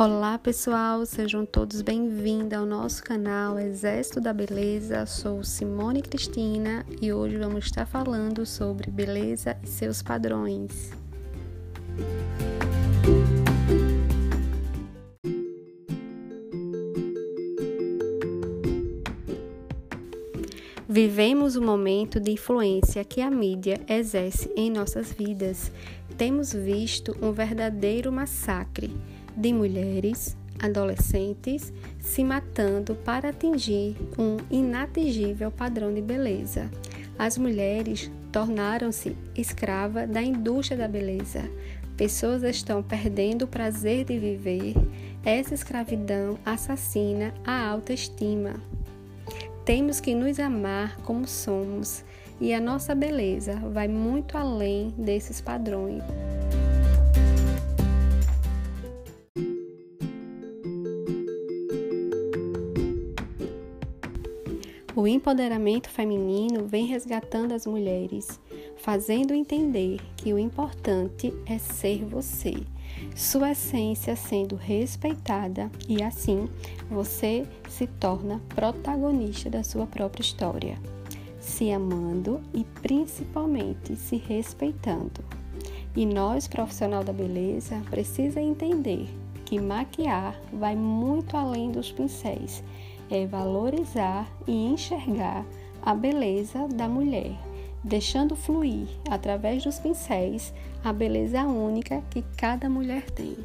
Olá pessoal, sejam todos bem-vindos ao nosso canal Exército da Beleza. Sou Simone Cristina e hoje vamos estar falando sobre beleza e seus padrões. Vivemos um momento de influência que a mídia exerce em nossas vidas. Temos visto um verdadeiro massacre de mulheres, adolescentes se matando para atingir um inatingível padrão de beleza. As mulheres tornaram-se escravas da indústria da beleza. Pessoas estão perdendo o prazer de viver. Essa escravidão assassina a autoestima. Temos que nos amar como somos e a nossa beleza vai muito além desses padrões. O empoderamento feminino vem resgatando as mulheres, fazendo entender que o importante é ser você, sua essência sendo respeitada e assim você se torna protagonista da sua própria história, se amando e principalmente se respeitando. E nós, profissional da beleza, precisa entender que maquiar vai muito além dos pincéis é valorizar e enxergar a beleza da mulher, deixando fluir através dos pincéis a beleza única que cada mulher tem.